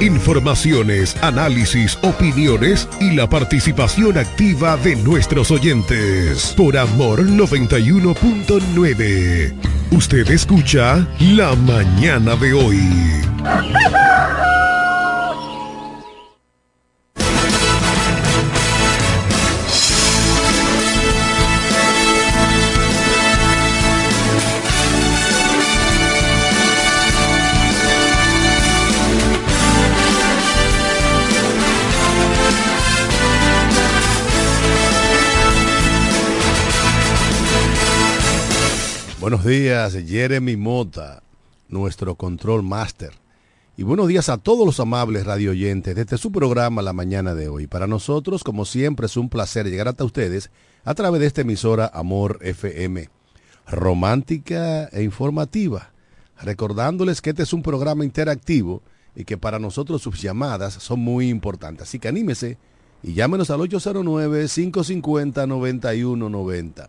Informaciones, análisis, opiniones y la participación activa de nuestros oyentes. Por Amor 91.9. Usted escucha La mañana de hoy. Buenos días, Jeremy Mota, nuestro control master. Y buenos días a todos los amables radioyentes desde su programa la mañana de hoy. Para nosotros, como siempre, es un placer llegar hasta ustedes a través de esta emisora Amor FM, romántica e informativa. Recordándoles que este es un programa interactivo y que para nosotros sus llamadas son muy importantes. Así que anímese y llámenos al 809-550-9190.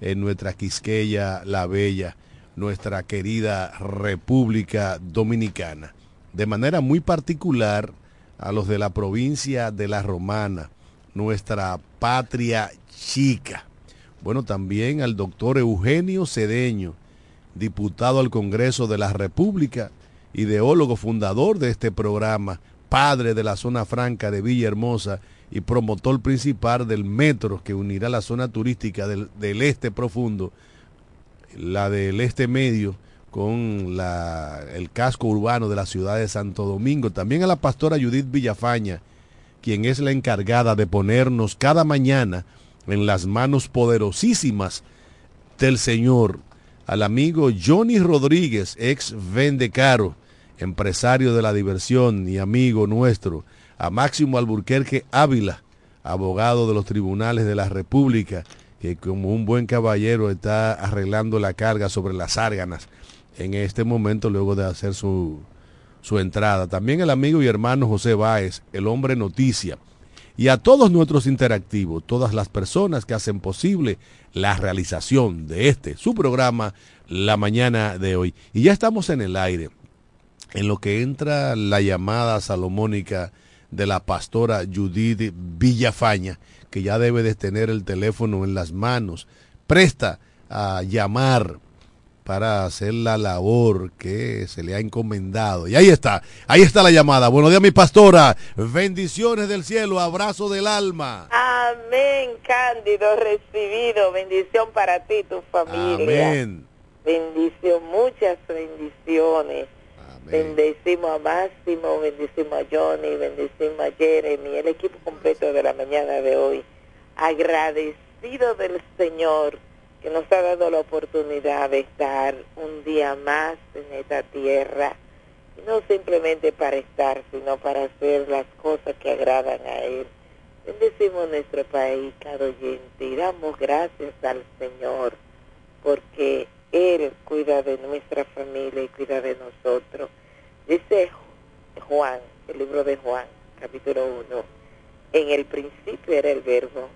en nuestra Quisqueya la Bella, nuestra querida República Dominicana. De manera muy particular a los de la provincia de La Romana, nuestra patria chica. Bueno, también al doctor Eugenio Cedeño, diputado al Congreso de la República, ideólogo fundador de este programa, padre de la zona franca de Villahermosa y promotor principal del metro que unirá la zona turística del, este profundo, la del este medio, con el casco urbano de la ciudad de Santo Domingo. También a la pastora Judith Villafaña, quien es la encargada de ponernos cada mañana en las manos poderosísimas del Señor. Al amigo Johnny Rodríguez, ex Vendecaro, empresario de la diversión y amigo nuestro a Máximo Alburquerque Ávila, abogado de los tribunales de la República, que como un buen caballero está arreglando la carga sobre las árganas en este momento luego de hacer su, su entrada. También el amigo y hermano José Báez, el hombre noticia. Y a todos nuestros interactivos, todas las personas que hacen posible la realización de este, su programa, la mañana de hoy. Y ya estamos en el aire, en lo que entra la llamada salomónica de la pastora Judith Villafaña, que ya debe de tener el teléfono en las manos, presta a llamar para hacer la labor que se le ha encomendado. Y ahí está, ahí está la llamada. Buenos días, mi pastora. Bendiciones del cielo, abrazo del alma. Amén, Cándido, recibido. Bendición para ti, tu familia. Amén. Bendición, muchas bendiciones. Bendecimos a Máximo, bendecimos a Johnny, bendecimos a Jeremy, el equipo completo de la mañana de hoy. Agradecido del Señor que nos ha dado la oportunidad de estar un día más en esta tierra. Y no simplemente para estar, sino para hacer las cosas que agradan a Él. Bendecimos nuestro país, cada oyente, y damos gracias al Señor porque Él cuida de nuestra familia y cuida de nosotros. Dice Juan, el libro de Juan, capítulo 1. En el principio era el verbo,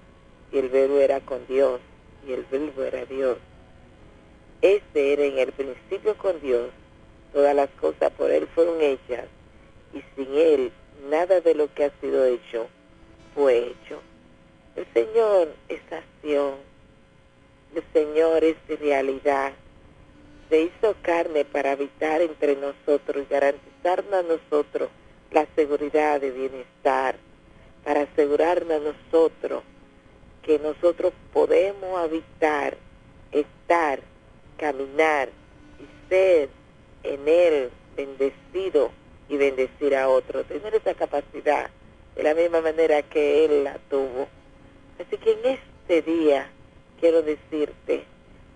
y el verbo era con Dios, y el verbo era Dios. Este era en el principio con Dios, todas las cosas por Él fueron hechas, y sin Él nada de lo que ha sido hecho fue hecho. El Señor es acción, el Señor es realidad. Se hizo carne para habitar entre nosotros y garantizarnos a nosotros la seguridad de bienestar, para asegurarnos a nosotros que nosotros podemos habitar, estar, caminar y ser en Él bendecido y bendecir a otros, tener esa capacidad de la misma manera que Él la tuvo. Así que en este día quiero decirte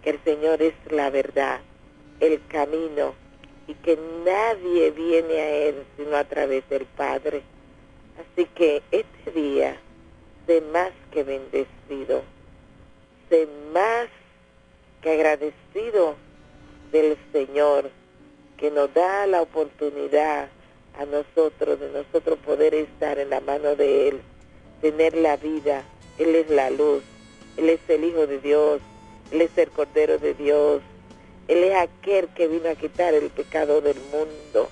que el Señor es la verdad, el camino y que nadie viene a Él sino a través del Padre. Así que este día, sé más que bendecido, sé más que agradecido del Señor que nos da la oportunidad a nosotros, de nosotros poder estar en la mano de Él, tener la vida. Él es la luz, Él es el Hijo de Dios, Él es el Cordero de Dios, Él es aquel que vino a quitar el pecado del mundo.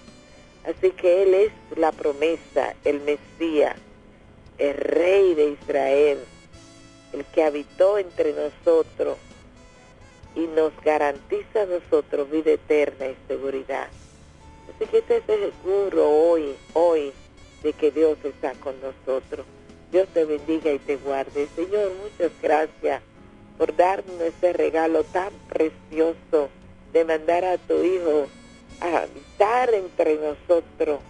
Así que Él es la promesa, el Mesías, el Rey de Israel, el que habitó entre nosotros y nos garantiza a nosotros vida eterna y seguridad. Así que esté seguro hoy, hoy, de que Dios está con nosotros. Dios te bendiga y te guarde. Señor, muchas gracias por darnos ese regalo tan precioso de mandar a tu Hijo a habitar entre nosotros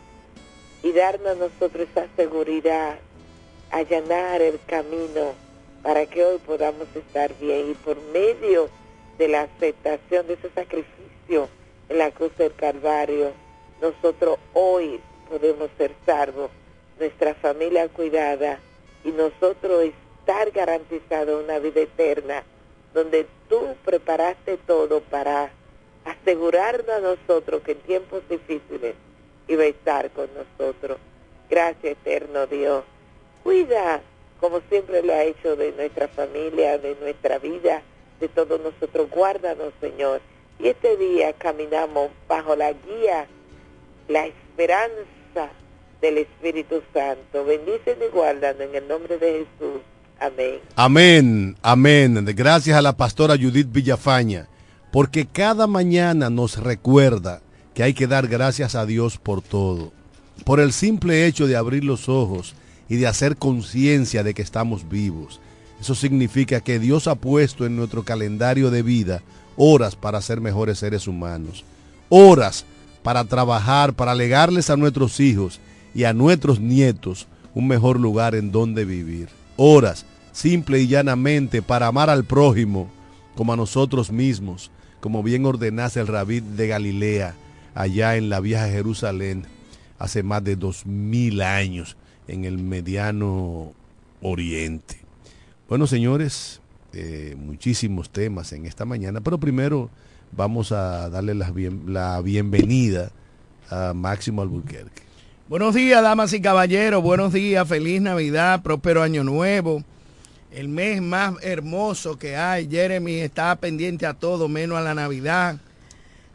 y darnos a nosotros esa seguridad, allanar el camino para que hoy podamos estar bien. Y por medio de la aceptación de ese sacrificio en la cruz del Calvario, nosotros hoy podemos ser salvos, nuestra familia cuidada y nosotros estar garantizados una vida eterna donde tú preparaste todo para asegurarnos a nosotros que en tiempos difíciles iba a estar con nosotros. Gracias, eterno Dios. Cuida, como siempre lo ha hecho, de nuestra familia, de nuestra vida, de todos nosotros. Guárdanos, Señor. Y este día caminamos bajo la guía la esperanza del Espíritu Santo. Bendicen y guardan en el nombre de Jesús. Amén. Amén, amén. Gracias a la pastora Judith Villafaña, porque cada mañana nos recuerda que hay que dar gracias a Dios por todo. Por el simple hecho de abrir los ojos y de hacer conciencia de que estamos vivos. Eso significa que Dios ha puesto en nuestro calendario de vida horas para ser mejores seres humanos. Horas para trabajar, para legarles a nuestros hijos y a nuestros nietos un mejor lugar en donde vivir. Horas, simple y llanamente, para amar al prójimo como a nosotros mismos, como bien ordenase el rabí de Galilea, allá en la vieja Jerusalén, hace más de dos mil años, en el mediano oriente. Bueno, señores, eh, muchísimos temas en esta mañana, pero primero vamos a darle la, la bienvenida a Máximo Albuquerque. Buenos días, damas y caballeros. Buenos días, feliz Navidad, próspero año nuevo. El mes más hermoso que hay. Jeremy está pendiente a todo, menos a la Navidad.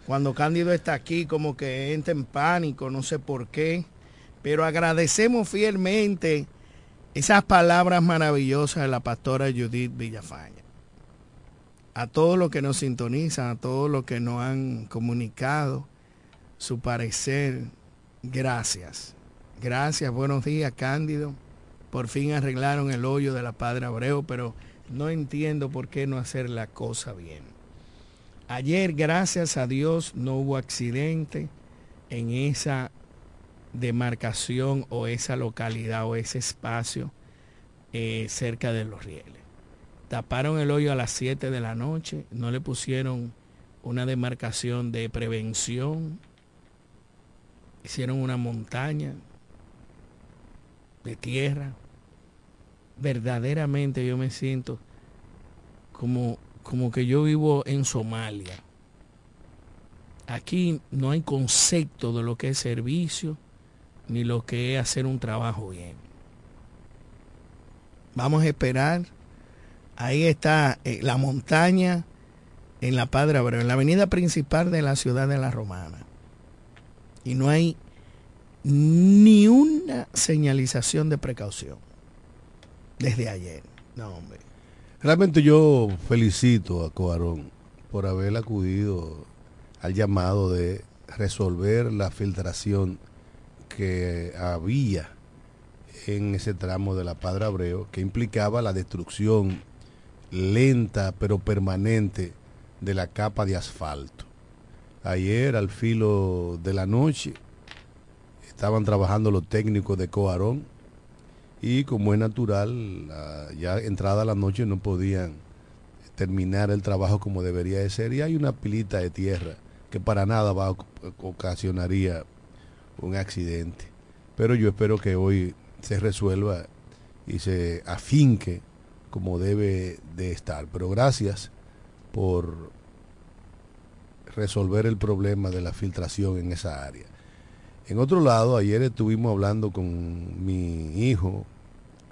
Cuando Cándido está aquí, como que entra en pánico, no sé por qué. Pero agradecemos fielmente esas palabras maravillosas de la pastora Judith Villafaña a todos los que nos sintonizan, a todos los que nos han comunicado su parecer, gracias. Gracias, buenos días, Cándido. Por fin arreglaron el hoyo de la Padre Abreu, pero no entiendo por qué no hacer la cosa bien. Ayer, gracias a Dios, no hubo accidente en esa demarcación o esa localidad o ese espacio eh, cerca de los rieles taparon el hoyo a las 7 de la noche, no le pusieron una demarcación de prevención, hicieron una montaña tierra. Verdaderamente yo me siento como, como que yo vivo en Somalia. Aquí no hay concepto de lo que es servicio, ni lo que es hacer un trabajo bien. Vamos a esperar. Ahí está eh, la montaña en la Padre Abreu, en la avenida principal de la ciudad de La Romana. Y no hay ni una señalización de precaución desde ayer. No, hombre. Realmente yo felicito a Coarón por haber acudido al llamado de resolver la filtración que había en ese tramo de la Padre Abreu, que implicaba la destrucción lenta pero permanente de la capa de asfalto. Ayer, al filo de la noche, estaban trabajando los técnicos de Coarón y como es natural, ya entrada la noche no podían terminar el trabajo como debería de ser y hay una pilita de tierra que para nada va ocasionaría un accidente. Pero yo espero que hoy se resuelva y se afinque como debe de estar. Pero gracias por resolver el problema de la filtración en esa área. En otro lado, ayer estuvimos hablando con mi hijo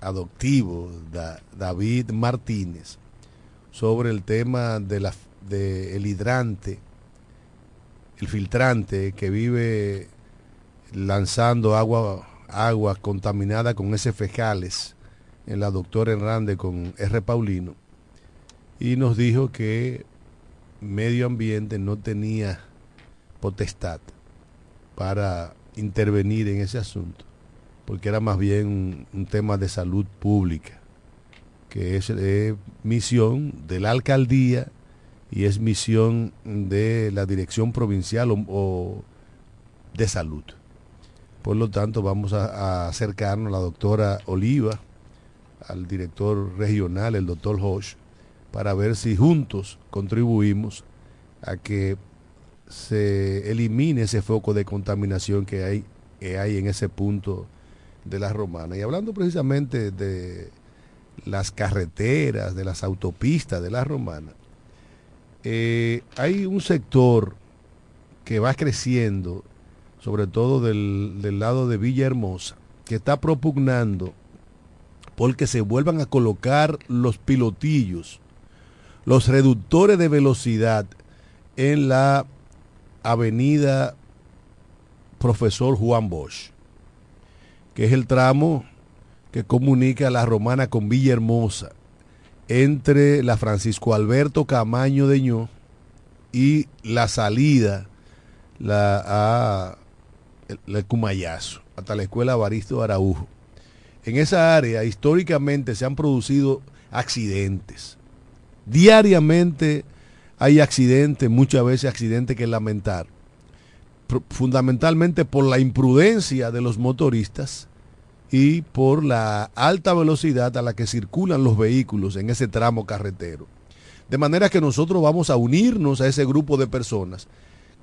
adoptivo, David Martínez, sobre el tema de la, de el hidrante, el filtrante que vive lanzando agua, agua contaminada con ese fecales en la doctora Hernández con R. Paulino y nos dijo que medio ambiente no tenía potestad para intervenir en ese asunto, porque era más bien un, tema de salud pública, que es, misión de la alcaldía y es misión de la dirección provincial o, de salud. Por lo tanto, vamos a, acercarnos a la doctora Oliva, al director regional, el doctor Hosch, para ver si juntos contribuimos a que se elimine ese foco de contaminación que hay, que hay en ese punto de la romana. Y hablando precisamente de las carreteras, de las autopistas de la romana, eh, hay un sector que va creciendo, sobre todo del, del lado de Villahermosa, que está propugnando porque se vuelvan a colocar los pilotillos, los reductores de velocidad en la avenida Profesor Juan Bosch, que es el tramo que comunica la Romana con Villahermosa, entre la Francisco Alberto Camaño de Ño y la salida la, a el, Cumayazo, hasta la Escuela Baristo Araujo. En esa área históricamente se han producido accidentes. Diariamente hay accidentes, muchas veces accidentes que lamentar, fundamentalmente por la imprudencia de los motoristas y por la alta velocidad a la que circulan los vehículos en ese tramo carretero. De manera que nosotros vamos a unirnos a ese grupo de personas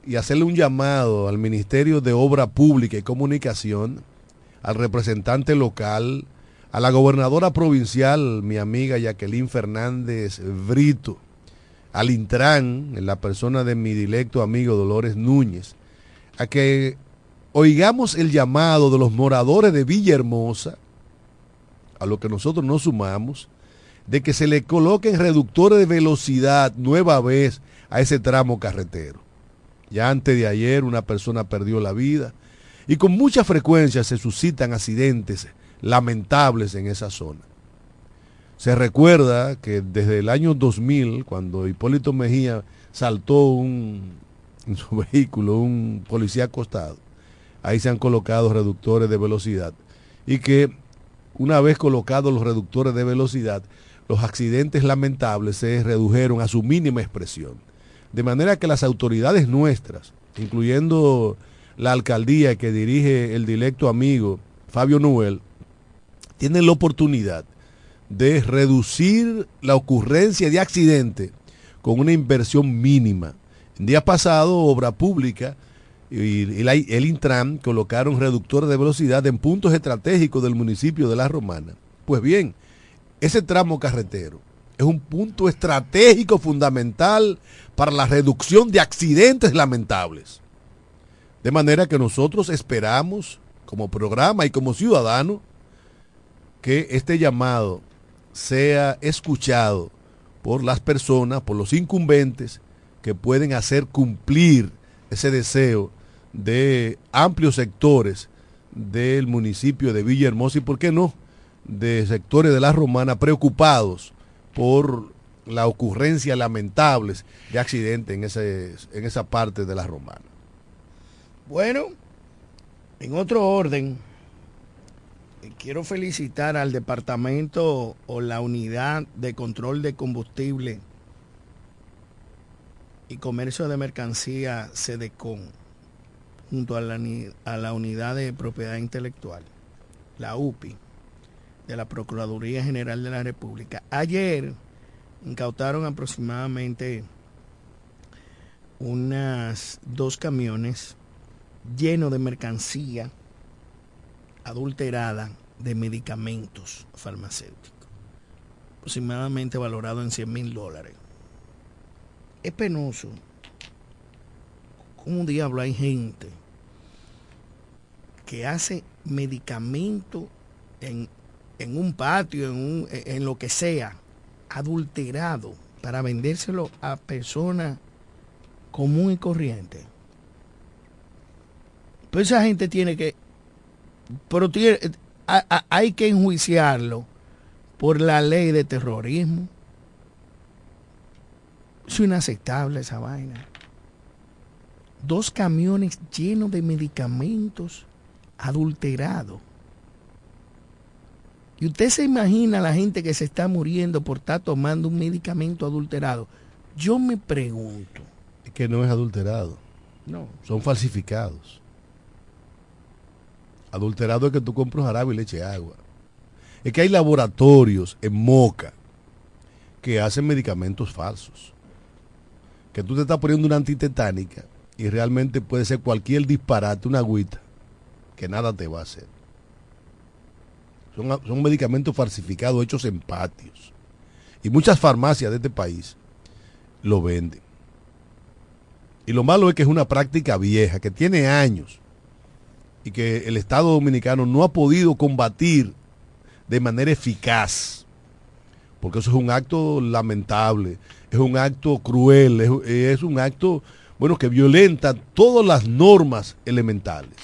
y hacerle un llamado al Ministerio de Obra Pública y Comunicación, al representante local, a la gobernadora provincial, mi amiga Jacqueline Fernández Brito, al Intran, en la persona de mi directo amigo Dolores Núñez, a que oigamos el llamado de los moradores de Villahermosa, a lo que nosotros nos sumamos, de que se le coloquen reductores de velocidad nueva vez a ese tramo carretero. Ya antes de ayer una persona perdió la vida y con mucha frecuencia se suscitan accidentes lamentables en esa zona. Se recuerda que desde el año 2000, cuando Hipólito Mejía saltó un, en su vehículo un policía acostado, ahí se han colocado reductores de velocidad y que una vez colocados los reductores de velocidad, los accidentes lamentables se redujeron a su mínima expresión. De manera que las autoridades nuestras, incluyendo la alcaldía que dirige el directo amigo Fabio Nuel, tienen la oportunidad de reducir la ocurrencia de accidentes con una inversión mínima. El día pasado, Obra Pública y el Intran colocaron reductores de velocidad en puntos estratégicos del municipio de La Romana. Pues bien, ese tramo carretero es un punto estratégico fundamental para la reducción de accidentes lamentables. De manera que nosotros esperamos como programa y como ciudadano, que este llamado sea escuchado por las personas, por los incumbentes que pueden hacer cumplir ese deseo de amplios sectores del municipio de Villahermosa y, ¿por qué no?, de sectores de la Romana preocupados por la ocurrencia lamentables de accidentes en, ese, en esa parte de la Romana. Bueno, en otro orden, quiero felicitar al departamento o la unidad de control de combustible y comercio de mercancía SEDECON junto a la, a la unidad de propiedad intelectual, la UPI, de la Procuraduría General de la República. Ayer incautaron aproximadamente unas dos camiones llenos de mercancía adulterada de medicamentos farmacéuticos, aproximadamente valorado en 100 mil dólares. Es penoso. ¿Cómo diablo hay gente que hace medicamento en, en un patio, en, un, en lo que sea, adulterado para vendérselo a personas común y corriente? Pues esa gente tiene que pero hay que enjuiciarlo por la ley de terrorismo. Es inaceptable esa vaina. Dos camiones llenos de medicamentos adulterados. Y usted se imagina la gente que se está muriendo por estar tomando un medicamento adulterado. Yo me pregunto. Es que no es adulterado. No. Son falsificados. Adulterado es que tú compras jarabe y leche agua. Es que hay laboratorios en Moca que hacen medicamentos falsos. Que tú te estás poniendo una antitetánica y realmente puede ser cualquier disparate, una agüita, que nada te va a hacer. Son, son medicamentos falsificados hechos en patios. Y muchas farmacias de este país lo venden. Y lo malo es que es una práctica vieja, que tiene años y que el Estado dominicano no ha podido combatir de manera eficaz, porque eso es un acto lamentable, es un acto cruel, es, un acto, bueno, que violenta todas las normas elementales.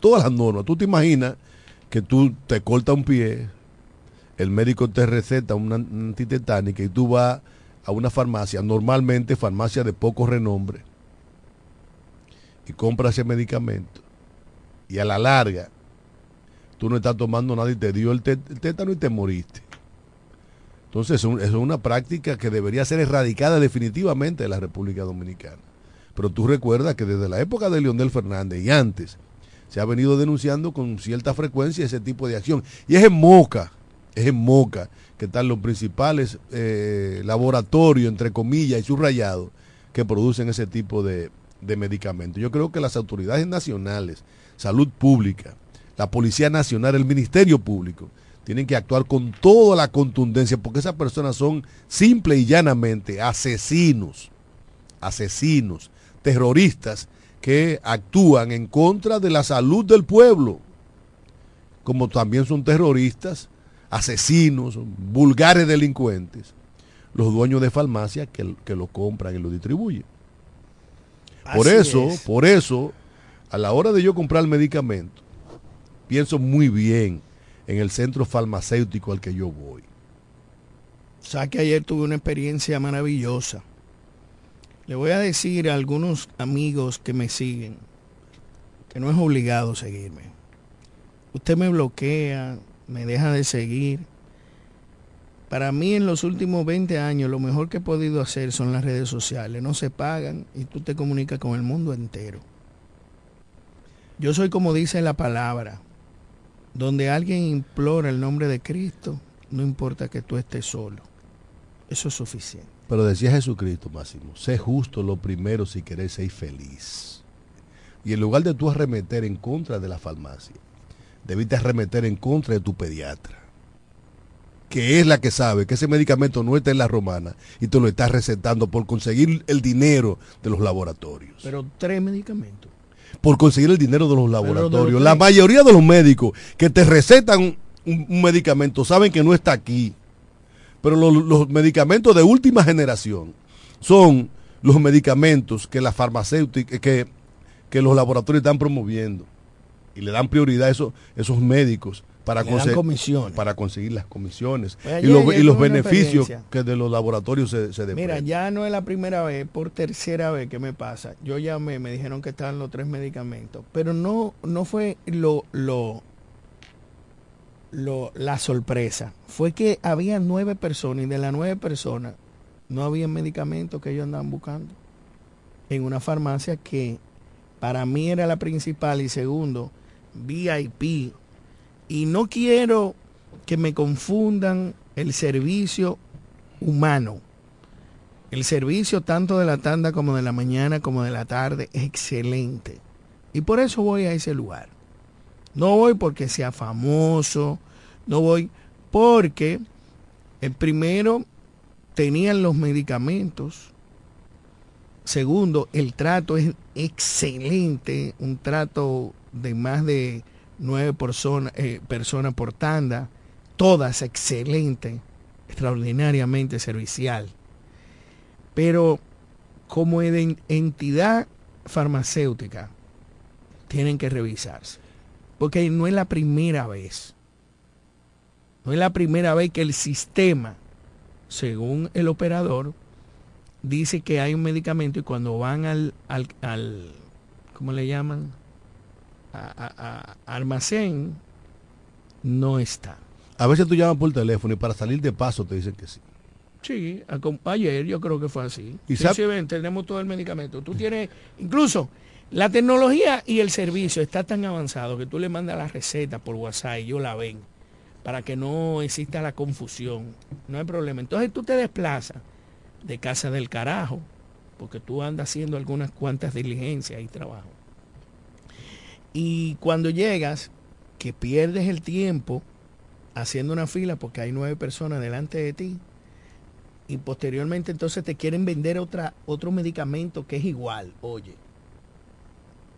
Todas las normas. Tú te imaginas que tú te cortas un pie, el médico te receta una antitetánica y tú vas a una farmacia, normalmente farmacia de poco renombre, y compras ese medicamento y a la larga tú no estás tomando nada y te dio el, tétano y te moriste. Entonces es una práctica que debería ser erradicada definitivamente de la República Dominicana. Pero tú recuerdas que desde la época de Leonel Fernández y antes se ha venido denunciando con cierta frecuencia ese tipo de acción. Y es en Moca, es en Moca que están los principales eh, laboratorios, entre comillas, y subrayados, que producen ese tipo de, de medicamentos. Yo creo que las autoridades nacionales, salud pública, la Policía Nacional, el Ministerio Público, tienen que actuar con toda la contundencia porque esas personas son simple y llanamente asesinos, asesinos, terroristas que actúan en contra de la salud del pueblo, como también son terroristas, asesinos, vulgares delincuentes, los dueños de farmacias que, que lo compran y lo distribuyen. Por eso, por eso, a la hora de yo comprar el medicamento, pienso muy bien en el centro farmacéutico al que yo voy. O sea que ayer tuve una experiencia maravillosa. Le voy a decir a algunos amigos que me siguen que no es obligado seguirme. Usted me bloquea, me deja de seguir para mí en los últimos 20 años lo mejor que he podido hacer son las redes sociales. No se pagan y tú te comunicas con el mundo entero. Yo soy como dice la palabra, donde alguien implora el nombre de Cristo, no importa que tú estés solo. Eso es suficiente. Pero decía Jesucristo, Máximo, sé justo lo primero si querés ser feliz. Y en lugar de tú arremeter en contra de la farmacia, debiste arremeter en contra de tu pediatra que es la que sabe que ese medicamento no está en la romana y te lo está recetando por conseguir el dinero de los laboratorios. Pero tres medicamentos. por conseguir el dinero de los laboratorios. La mayoría de los médicos que te recetan un, medicamento saben que no está aquí. Pero los, medicamentos de última generación son los medicamentos que la farmacéutica, que, que los laboratorios están promoviendo y le dan prioridad a esos, esos médicos para, conseguir, para conseguir las comisiones pues y, los, beneficios que de los laboratorios se, se Mira, ya no es la primera vez, por tercera vez que me pasa. Yo llamé, me dijeron que estaban los tres medicamentos, pero no, no fue lo, lo, lo, la sorpresa. Fue que había nueve personas y de las nueve personas no había medicamentos que ellos andaban buscando en una farmacia que para mí era la principal y segundo, VIP y no quiero que me confundan el servicio humano. El servicio tanto de la tanda como de la mañana como de la tarde es excelente. Y por eso voy a ese lugar. No voy porque sea famoso, no voy porque el primero tenían los medicamentos. Segundo, el trato es excelente, un trato de más de nueve personas, eh, personas por tanda, todas excelentes, extraordinariamente servicial. Pero como entidad farmacéutica, tienen que revisarse. Porque no es la primera vez. No es la primera vez que el sistema, según el operador, dice que hay un medicamento y cuando van al, al, al ¿cómo le llaman? A, almacén no está. A veces tú llamas por teléfono y para salir de paso te dicen que sí. Sí, ayer yo creo que fue así. ¿Y sí, tenemos todo el medicamento. Tú tienes, incluso la tecnología y el servicio está tan avanzado que tú le mandas la receta por WhatsApp y yo la ven para que no exista la confusión. No hay problema. Entonces tú te desplazas de casa del carajo, porque tú andas haciendo algunas cuantas diligencias y trabajo. Y cuando llegas, que pierdes el tiempo haciendo una fila porque hay nueve personas delante de ti, y posteriormente entonces te quieren vender otra, otro medicamento que es igual, oye.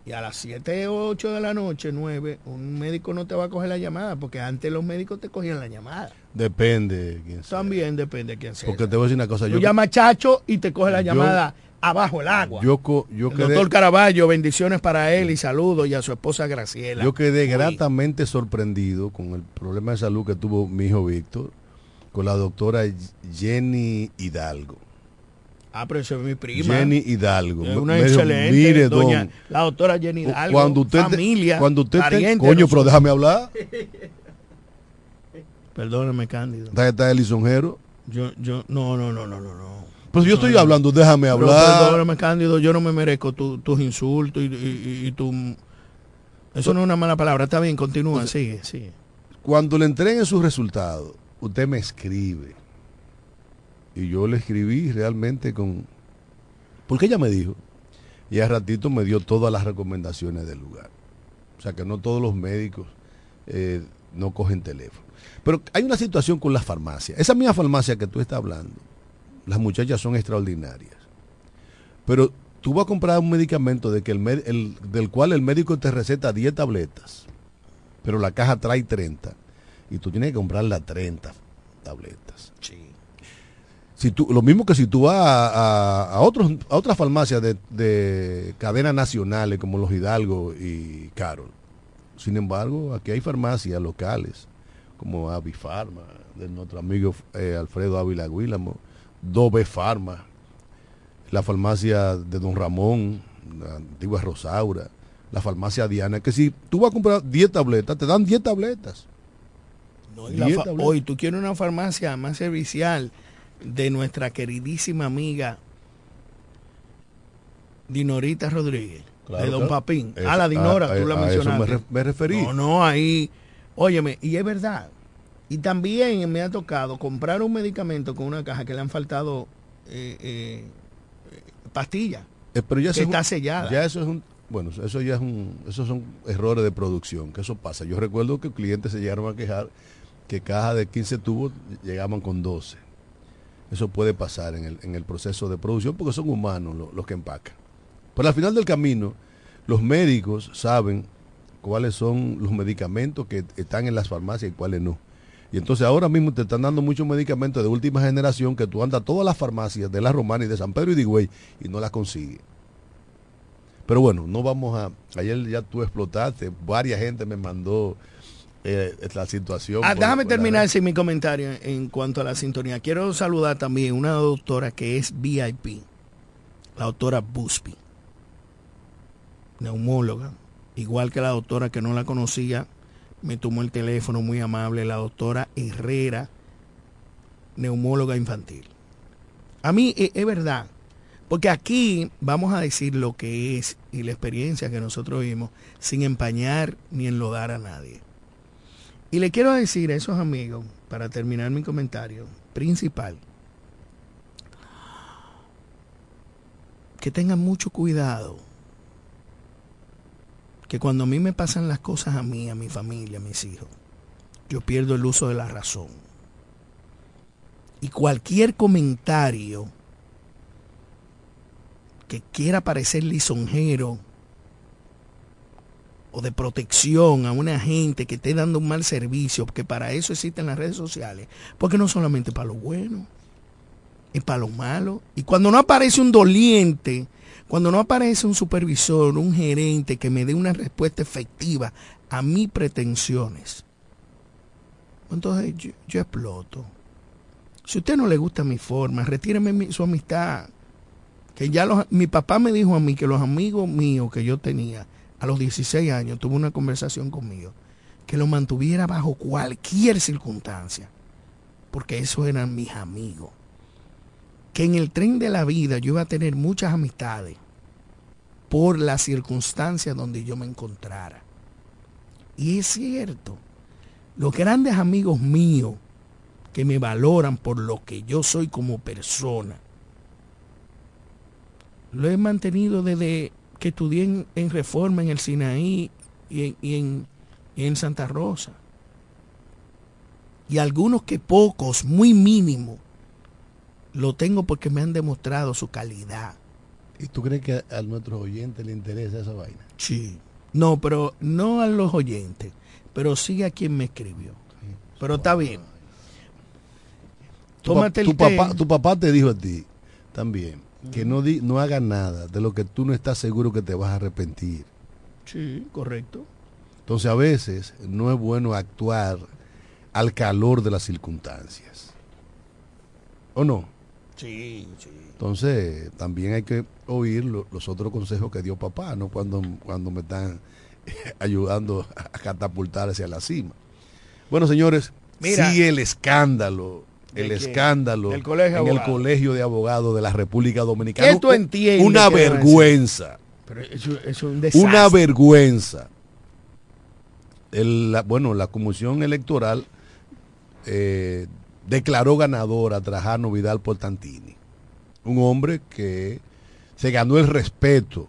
Y a las 7 o 8 de la noche, 9, un médico no te va a coger la llamada, porque antes los médicos te cogían la llamada. Depende quién También depende de quién sea. Porque te voy a decir una cosa. Tú llamas Chacho y te coge la llamada abajo el agua. Yo, yo doctor Caraballo, bendiciones para él y saludos y a su esposa Graciela. Yo quedé gratamente sorprendido con el problema de salud que tuvo mi hijo Víctor, con la doctora Jenny Hidalgo. Ah, pero eso es mi prima. Jenny Hidalgo. una excelente mire, doña, la doctora Jenny Hidalgo. Cuando usted, familia, cuando usted coño, pero déjame hablar. Perdóname, Cándido. ¿Está, está el lisonjero? Yo, yo, no, no, no, no, no, no. Pues yo estoy hablando, déjame hablar. Perdóname, Cándido, yo no me merezco tus insultos y, tu... Eso no es una mala palabra, está bien, continúa, sigue, sigue. Cuando le entreguen sus resultados, usted me escribe. Y yo le escribí realmente con... Porque ella me dijo, y a ratito me dio todas las recomendaciones del lugar. O sea que no todos los médicos eh, no cogen teléfono. Pero hay una situación con las farmacias. Esa misma farmacia que tú estás hablando, las muchachas son extraordinarias. Pero tú vas a comprar un medicamento de que el, del cual el médico te receta 10 tabletas, pero la caja trae 30, y tú tienes que comprar las 30 tabletas. Si tú, lo mismo que si tú vas a, otros, a otras farmacias de, de cadenas nacionales como los Hidalgo y Carol. Sin embargo, aquí hay farmacias locales como Avifarma, de nuestro amigo eh, Alfredo Ávila Guílamo, Dobe Pharma, la farmacia de Don Ramón, la antigua Rosaura, la farmacia Diana, que si tú vas a comprar 10 tabletas, te dan 10 tabletas. Hoy tú quieres una farmacia más servicial de nuestra queridísima amiga Dinorita Rodríguez, de Don Papín. a ah, la Dinora, tú la mencionaste. me, referí. No, no, ahí, óyeme, y es verdad, y también me ha tocado comprar un medicamento con una caja que le han faltado eh, eh, pastillas. Eh, pero ya que está sellada. Ya eso es un, bueno, eso ya es un, esos son errores de producción, que eso pasa. Yo recuerdo que clientes se llegaron a quejar que cajas de 15 tubos llegaban con 12. Eso puede pasar en el, en el proceso de producción porque son humanos los, que empacan. Pero al final del camino, los médicos saben cuáles son los medicamentos que están en las farmacias y cuáles no. Y entonces ahora mismo te están dando muchos medicamentos de última generación que tú andas a todas las farmacias de la Romana y de San Pedro y de Higüey y no las consigues. Pero bueno, no vamos a... Ayer ya tú explotaste, varias gente me mandó eh, la situación. Ah, déjame terminar sin mi comentario en cuanto a la sintonía. Quiero saludar también a una doctora que es VIP, la doctora Busby, neumóloga, igual que la doctora que no la conocía, me tomó el teléfono muy amable, la doctora Herrera, neumóloga infantil. A mí e, es, verdad, porque aquí vamos a decir lo que es y la experiencia que nosotros vimos sin empañar ni enlodar a nadie. Y le quiero decir a esos amigos, para terminar mi comentario principal, que tengan mucho cuidado que cuando a mí me pasan las cosas a mí, a mi familia, a mis hijos, yo pierdo el uso de la razón. Y cualquier comentario que quiera parecer lisonjero o de protección a una gente que esté dando un mal servicio, porque para eso existen las redes sociales, porque no solamente para lo bueno, es para lo malo. Y cuando no aparece un doliente, cuando no aparece un supervisor, un gerente que me dé una respuesta efectiva a mis pretensiones, entonces yo, exploto. Si a usted no le gusta mi forma, retíreme su amistad. Que ya mi papá me dijo a mí que los amigos míos que yo tenía a los 16 años, tuvo una conversación conmigo, que lo mantuviera bajo cualquier circunstancia, porque esos eran mis amigos. Que en el tren de la vida yo iba a tener muchas amistades, por la circunstancia donde yo me encontrara. Y es cierto, los grandes amigos míos que me valoran por lo que yo soy como persona, lo he mantenido desde que estudié en, Reforma, en el Sinaí y en, y en Santa Rosa. Y algunos que pocos, muy mínimos, lo tengo porque me han demostrado su calidad ¿Y tú crees que a, nuestros oyentes le interesa esa vaina? Sí. No, pero no a los oyentes, pero sí a quien me escribió. Pero está bien. Tómate tu, papá, tu papá te dijo a ti también que no, di, no hagas nada de lo que tú no estás seguro que te vas a arrepentir. Sí, correcto. Entonces a veces no es bueno actuar al calor de las circunstancias. ¿O no? Sí, sí. Entonces, también hay que oír los otros consejos que dio papá, ¿no? Cuando, cuando me están ayudando a catapultar hacia la cima. Bueno, señores, sigue el escándalo, el escándalo en el colegio de abogados de la República Dominicana. ¿Qué tú entiendes? Una vergüenza. Pero eso, es un desastre. Una vergüenza. bueno, la Comisión Electoral eh, declaró ganador a Trajano Vidal Portantini un hombre que se ganó el respeto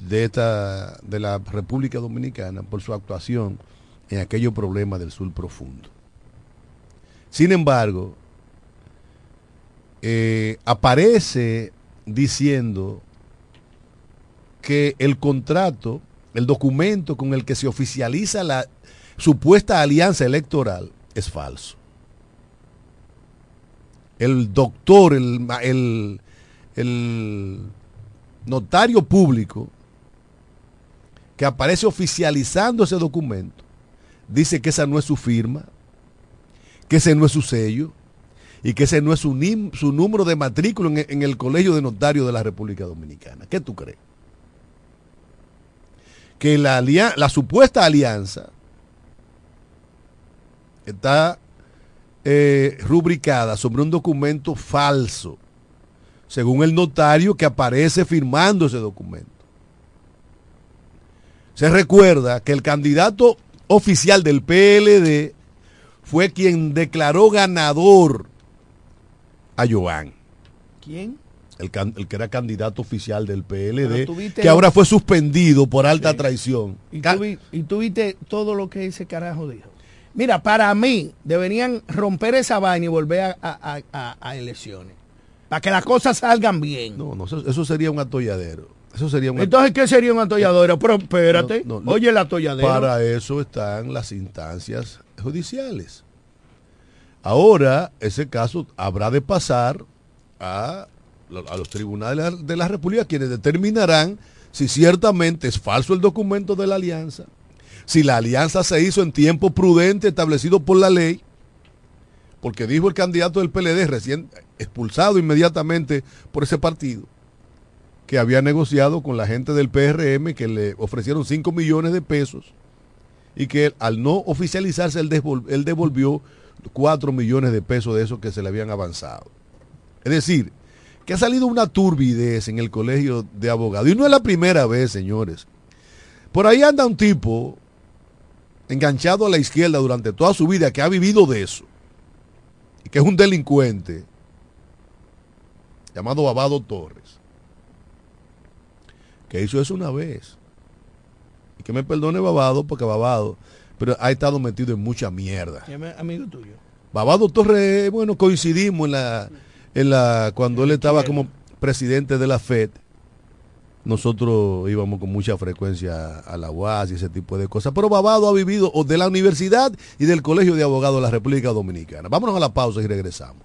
de, esta, de la República Dominicana por su actuación en aquellos problemas del sur profundo. Sin embargo, eh, aparece diciendo que el contrato, el documento con el que se oficializa la supuesta alianza electoral es falso. El doctor, el, el, notario público que aparece oficializando ese documento, dice que esa no es su firma, que ese no es su sello y que ese no es su, su número de matrícula en, el Colegio de Notarios de la República Dominicana. ¿Qué tú crees? Que la, la supuesta alianza está eh, rubricada sobre un documento falso, según el notario que aparece firmando ese documento. Se recuerda que el candidato oficial del PLD fue quien declaró ganador a Joan. ¿Quién? El, que era candidato oficial del PLD, que ahora fue suspendido por alta traición. ¿Y y tú viste todo lo que ese carajo dijo. Mira, para mí deberían romper esa vaina y volver a, elecciones. Para que las cosas salgan bien. No, no, eso, sería un atolladero. Eso sería Entonces, ¿qué sería un atolladero? Pero espérate, oye el atolladero. Para eso están las instancias judiciales. Ahora, ese caso habrá de pasar a, a los tribunales de la República, quienes determinarán si ciertamente es falso el documento de la alianza, si la alianza se hizo en tiempo prudente establecido por la ley, porque dijo el candidato del PLD recién expulsado inmediatamente por ese partido, que había negociado con la gente del PRM que le ofrecieron 5 millones de pesos y que al no oficializarse él, devolvió 4 millones de pesos de esos que se le habían avanzado. Es decir, que ha salido una turbidez en el colegio de abogados. Y no es la primera vez, señores. Por ahí anda un tipo enganchado a la izquierda durante toda su vida que ha vivido de eso. Y que es un delincuente llamado Babado Torres. Que hizo eso una vez. Que me perdone Babado porque Babado pero ha estado metido en mucha mierda. Amigo tuyo. Babado Torres, bueno, coincidimos en la en la, cuando él estaba como presidente de la FED, nosotros íbamos con mucha frecuencia a la UAS y ese tipo de cosas. Pero Babado ha vivido de la universidad y del Colegio de Abogados de la República Dominicana. Vámonos a la pausa y regresamos.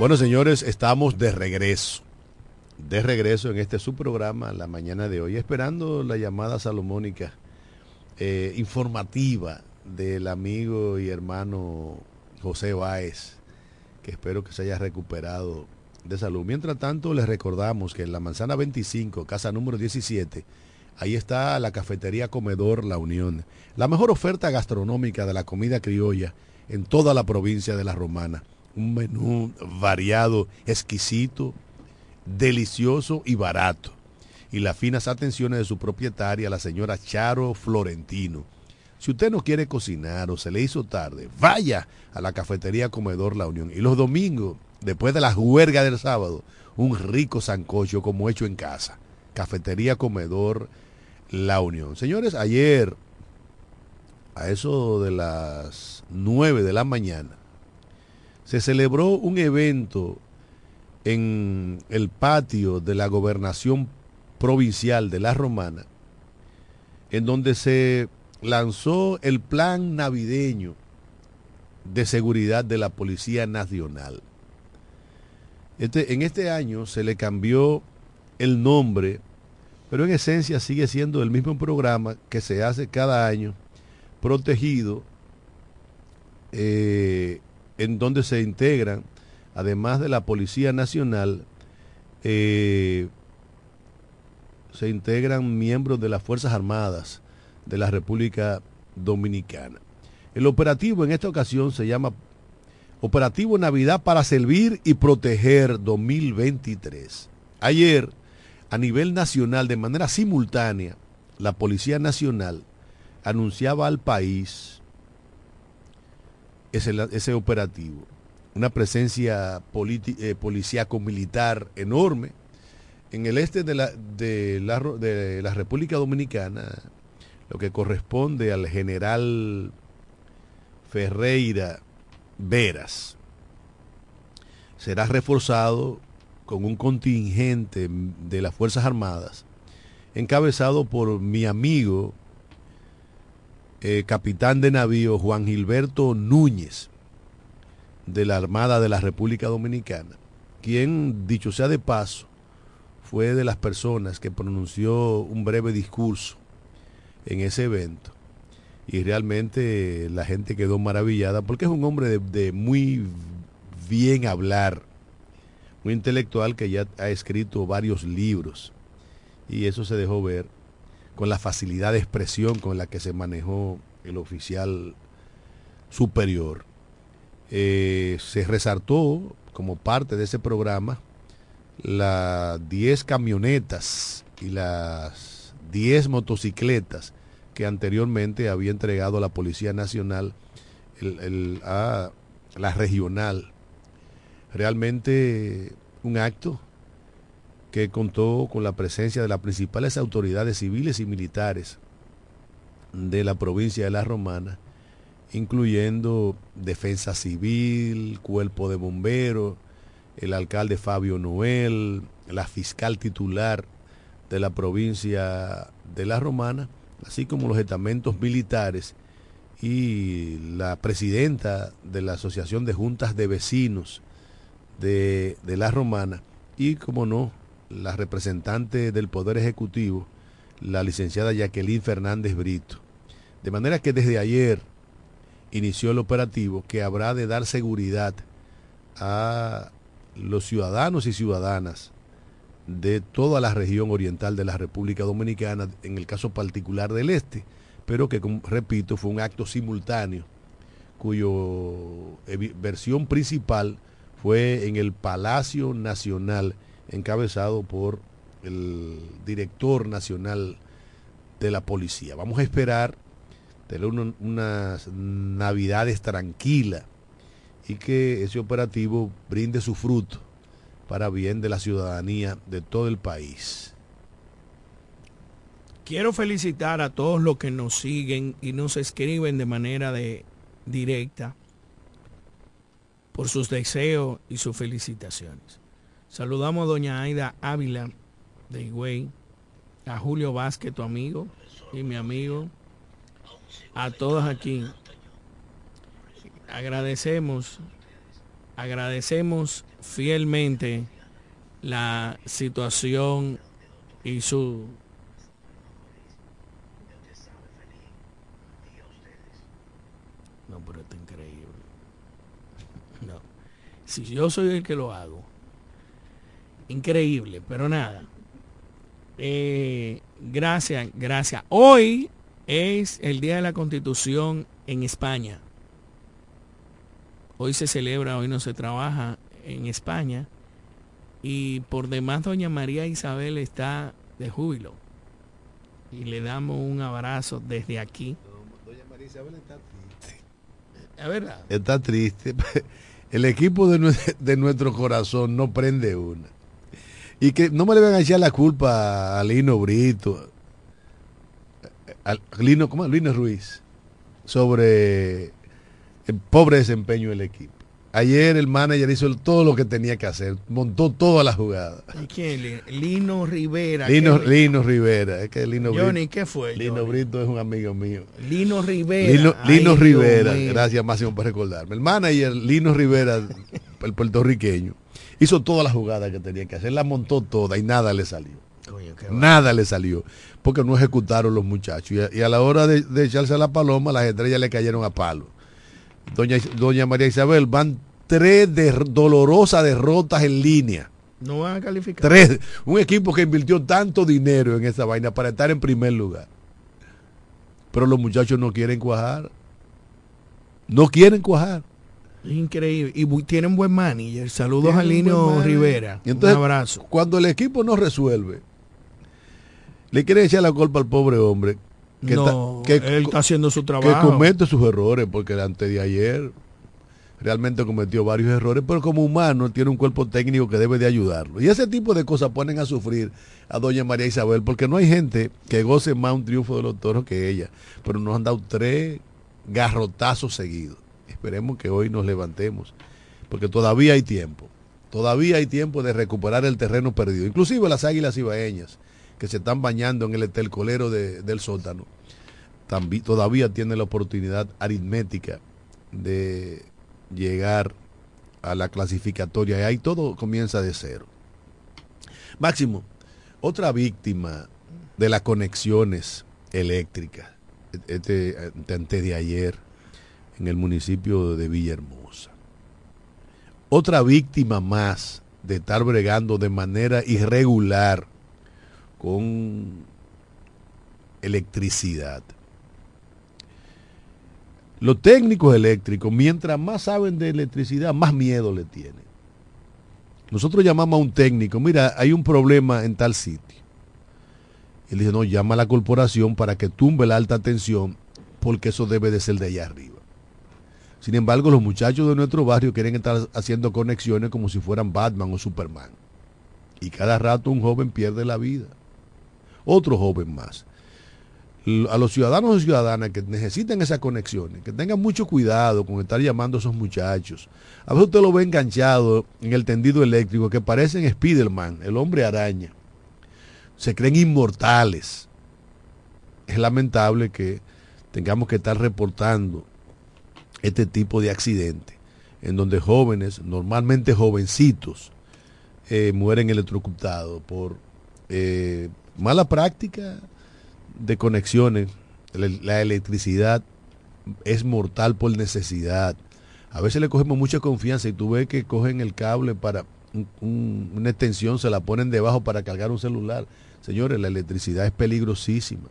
Bueno, señores, estamos de regreso. De regreso en este subprograma la mañana de hoy, esperando la llamada salomónica eh, informativa del amigo y hermano José Báez, que espero que se haya recuperado de salud. Mientras tanto, les recordamos que en la manzana 25, casa número 17, ahí está la cafetería Comedor La Unión, la mejor oferta gastronómica de la comida criolla en toda la provincia de La Romana un menú variado, exquisito, delicioso y barato. Y las finas atenciones de su propietaria, la señora Charo Florentino. Si usted no quiere cocinar o se le hizo tarde, vaya a la cafetería Comedor La Unión. Y los domingos, después de la juerga del sábado, un rico sancocho como hecho en casa. Cafetería Comedor La Unión. Señores, ayer, a eso de las 9 de la mañana, se celebró un evento en el patio de la gobernación provincial de La Romana, en donde se lanzó el plan navideño de seguridad de la Policía Nacional. Este, en este año se le cambió el nombre, pero en esencia sigue siendo el mismo programa que se hace cada año, protegido eh, en donde se integran, además de la Policía Nacional, eh, se integran miembros de las Fuerzas Armadas de la República Dominicana. El operativo en esta ocasión se llama Operativo Navidad para Servir y Proteger 2023. Ayer, a nivel nacional, de manera simultánea, la Policía Nacional anunciaba al país ese, operativo. Una presencia eh, policíaco militar enorme. En el este de la, de, la, de la República Dominicana, lo que corresponde al general Ferreira Veras, será reforzado con un contingente de las Fuerzas Armadas, encabezado por mi amigo eh, capitán de navío Juan Gilberto Núñez, de la Armada de la República Dominicana, quien, dicho sea de paso, fue de las personas que pronunció un breve discurso en ese evento. Y realmente la gente quedó maravillada porque es un hombre de muy bien hablar, muy intelectual que ya ha escrito varios libros. Y eso se dejó ver con la facilidad de expresión con la que se manejó el oficial superior. Eh, se resaltó como parte de ese programa las 10 camionetas y las 10 motocicletas que anteriormente había entregado la Policía Nacional a la regional. Realmente un acto que contó con la presencia de las principales autoridades civiles y militares de la provincia de La Romana, incluyendo Defensa Civil, Cuerpo de Bomberos, el alcalde Fabio Noel, la fiscal titular de la provincia de La Romana, así como los estamentos militares y la presidenta de la Asociación de Juntas de Vecinos de, de La Romana y, como no, la representante del Poder Ejecutivo, la licenciada Jacqueline Fernández Brito. De manera que desde ayer inició el operativo que habrá de dar seguridad a los ciudadanos y ciudadanas de toda la región oriental de la República Dominicana, en el caso particular del este, pero que, repito, fue un acto simultáneo, cuyo versión principal fue en el Palacio Nacional, encabezado por el director nacional de la policía. Vamos a esperar tener unas navidades tranquilas y que ese operativo brinde su fruto para bien de la ciudadanía de todo el país. Quiero felicitar a todos los que nos siguen y nos escriben de manera de directa por sus deseos y sus felicitaciones. Saludamos a doña Aida Ávila de Higüey, a Julio Vázquez, tu amigo y mi amigo, a todos aquí. Agradecemos, agradecemos fielmente la situación y su no pero esto es increíble no si yo soy el que lo hago increíble pero nada eh, gracias gracias hoy es el día de la constitución en España hoy se celebra hoy no se trabaja en España y por demás doña María Isabel está de júbilo y le damos un abrazo desde aquí. Doña María Isabel está triste. ¿Es verdad? Está triste. El equipo de, de, nuestro corazón no prende una. Y que no me le van a echar la culpa a Lino Brito, a Lino, ¿cómo? Lino Ruiz, sobre el pobre desempeño del equipo. Ayer el manager hizo todo lo que tenía que hacer, montó toda la jugada. ¿Y quién? Lino Rivera. Lino, Lino Rivera, es que Lino Johnny, ¿qué fue? Lino Brito es un amigo mío. Lino Rivera. Lino, Lino Rivera, gracias Máximo por recordarme. El manager Lino Rivera, el puertorriqueño, hizo toda la jugada que tenía que hacer, la montó toda y nada le salió. nada le salió, porque no ejecutaron los muchachos. Y a, la hora de, de echarse a la paloma, las estrellas le cayeron a palo Doña, Doña María Isabel, van tres dolorosas derrotas en línea. No van a calificar. Tres. Un equipo que invirtió tanto dinero en esa vaina para estar en primer lugar. Pero los muchachos no quieren cuajar. No quieren cuajar. Increíble. Y tienen buen manager. Saludos a Lino Rivera. un abrazo. Cuando el equipo no resuelve, le quieren echar la culpa al pobre hombre que, no, que él está haciendo su trabajo. Que comete sus errores, porque antes de ayer realmente cometió varios errores, pero como humano tiene un cuerpo técnico que debe de ayudarlo. Y ese tipo de cosas ponen a sufrir a doña María Isabel, porque no hay gente que goce más un triunfo de los toros que ella, pero nos han dado tres garrotazos seguidos. Esperemos que hoy nos levantemos, porque todavía hay tiempo, todavía hay tiempo de recuperar el terreno perdido, inclusive las águilas ibaeñas que se están bañando en el etelcolero del sótano, también, todavía tienen la oportunidad aritmética de llegar a la clasificatoria y ahí todo comienza de cero. Máximo, otra víctima de las conexiones eléctricas, este, antes de ayer, en el municipio de Villahermosa. Otra víctima más de estar bregando de manera irregular con electricidad. Los técnicos eléctricos, mientras más saben de electricidad, más miedo le tienen. Nosotros llamamos a un técnico, mira, hay un problema en tal sitio. Él dice, no, llama a la corporación para que tumbe la alta tensión, porque eso debe de ser de allá arriba. Sin embargo, los muchachos de nuestro barrio quieren estar haciendo conexiones como si fueran Batman o Superman. Y cada rato un joven pierde la vida otro joven más. A los ciudadanos y ciudadanas que necesiten esas conexiones, que tengan mucho cuidado con estar llamando a esos muchachos. A veces usted lo ve enganchado en el tendido eléctrico que parecen Spiderman, el hombre araña. Se creen inmortales. Es lamentable que tengamos que estar reportando este tipo de accidentes, en donde jóvenes, normalmente jovencitos, eh, mueren electrocutados por eh, mala práctica de conexiones. La electricidad es mortal por necesidad. A veces le cogemos mucha confianza y tú ves que cogen el cable para una extensión, se la ponen debajo para cargar un celular. Señores, la electricidad es peligrosísima.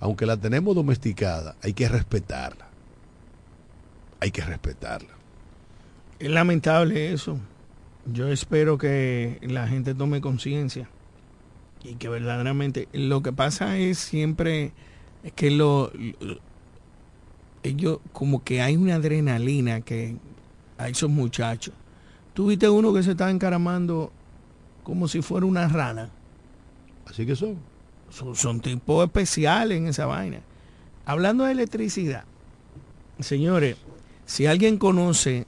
Aunque la tenemos domesticada, hay que respetarla. Hay que respetarla. Es lamentable eso. Yo espero que la gente tome conciencia y que verdaderamente lo que pasa es siempre es que lo, ellos como que hay una adrenalina que a esos muchachos. Tú viste uno que se está encaramando como si fuera una rana. Así que son. Son, son tipos especiales en esa vaina. Hablando de electricidad, señores, si alguien conoce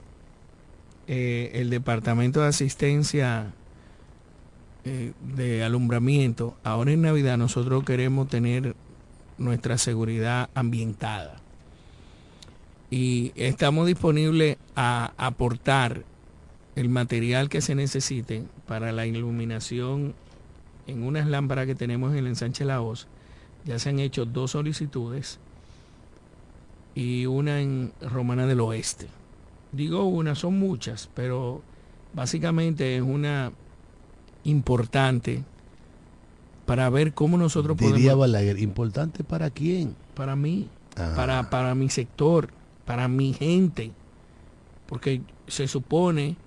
eh, el Departamento de Asistencia eh, de Alumbramiento, ahora en Navidad nosotros queremos tener nuestra seguridad ambientada. Y estamos disponibles a aportar el material que se necesite para la iluminación en unas lámparas que tenemos en el ensanche La Hoz. Ya se han hecho dos solicitudes y una en Romana del Oeste. Digo una, son muchas, pero básicamente es una importante para ver cómo nosotros Diría Balaguer, ¿importante para quién? Para mí, ah. para, para mi sector, para mi gente. Porque se supone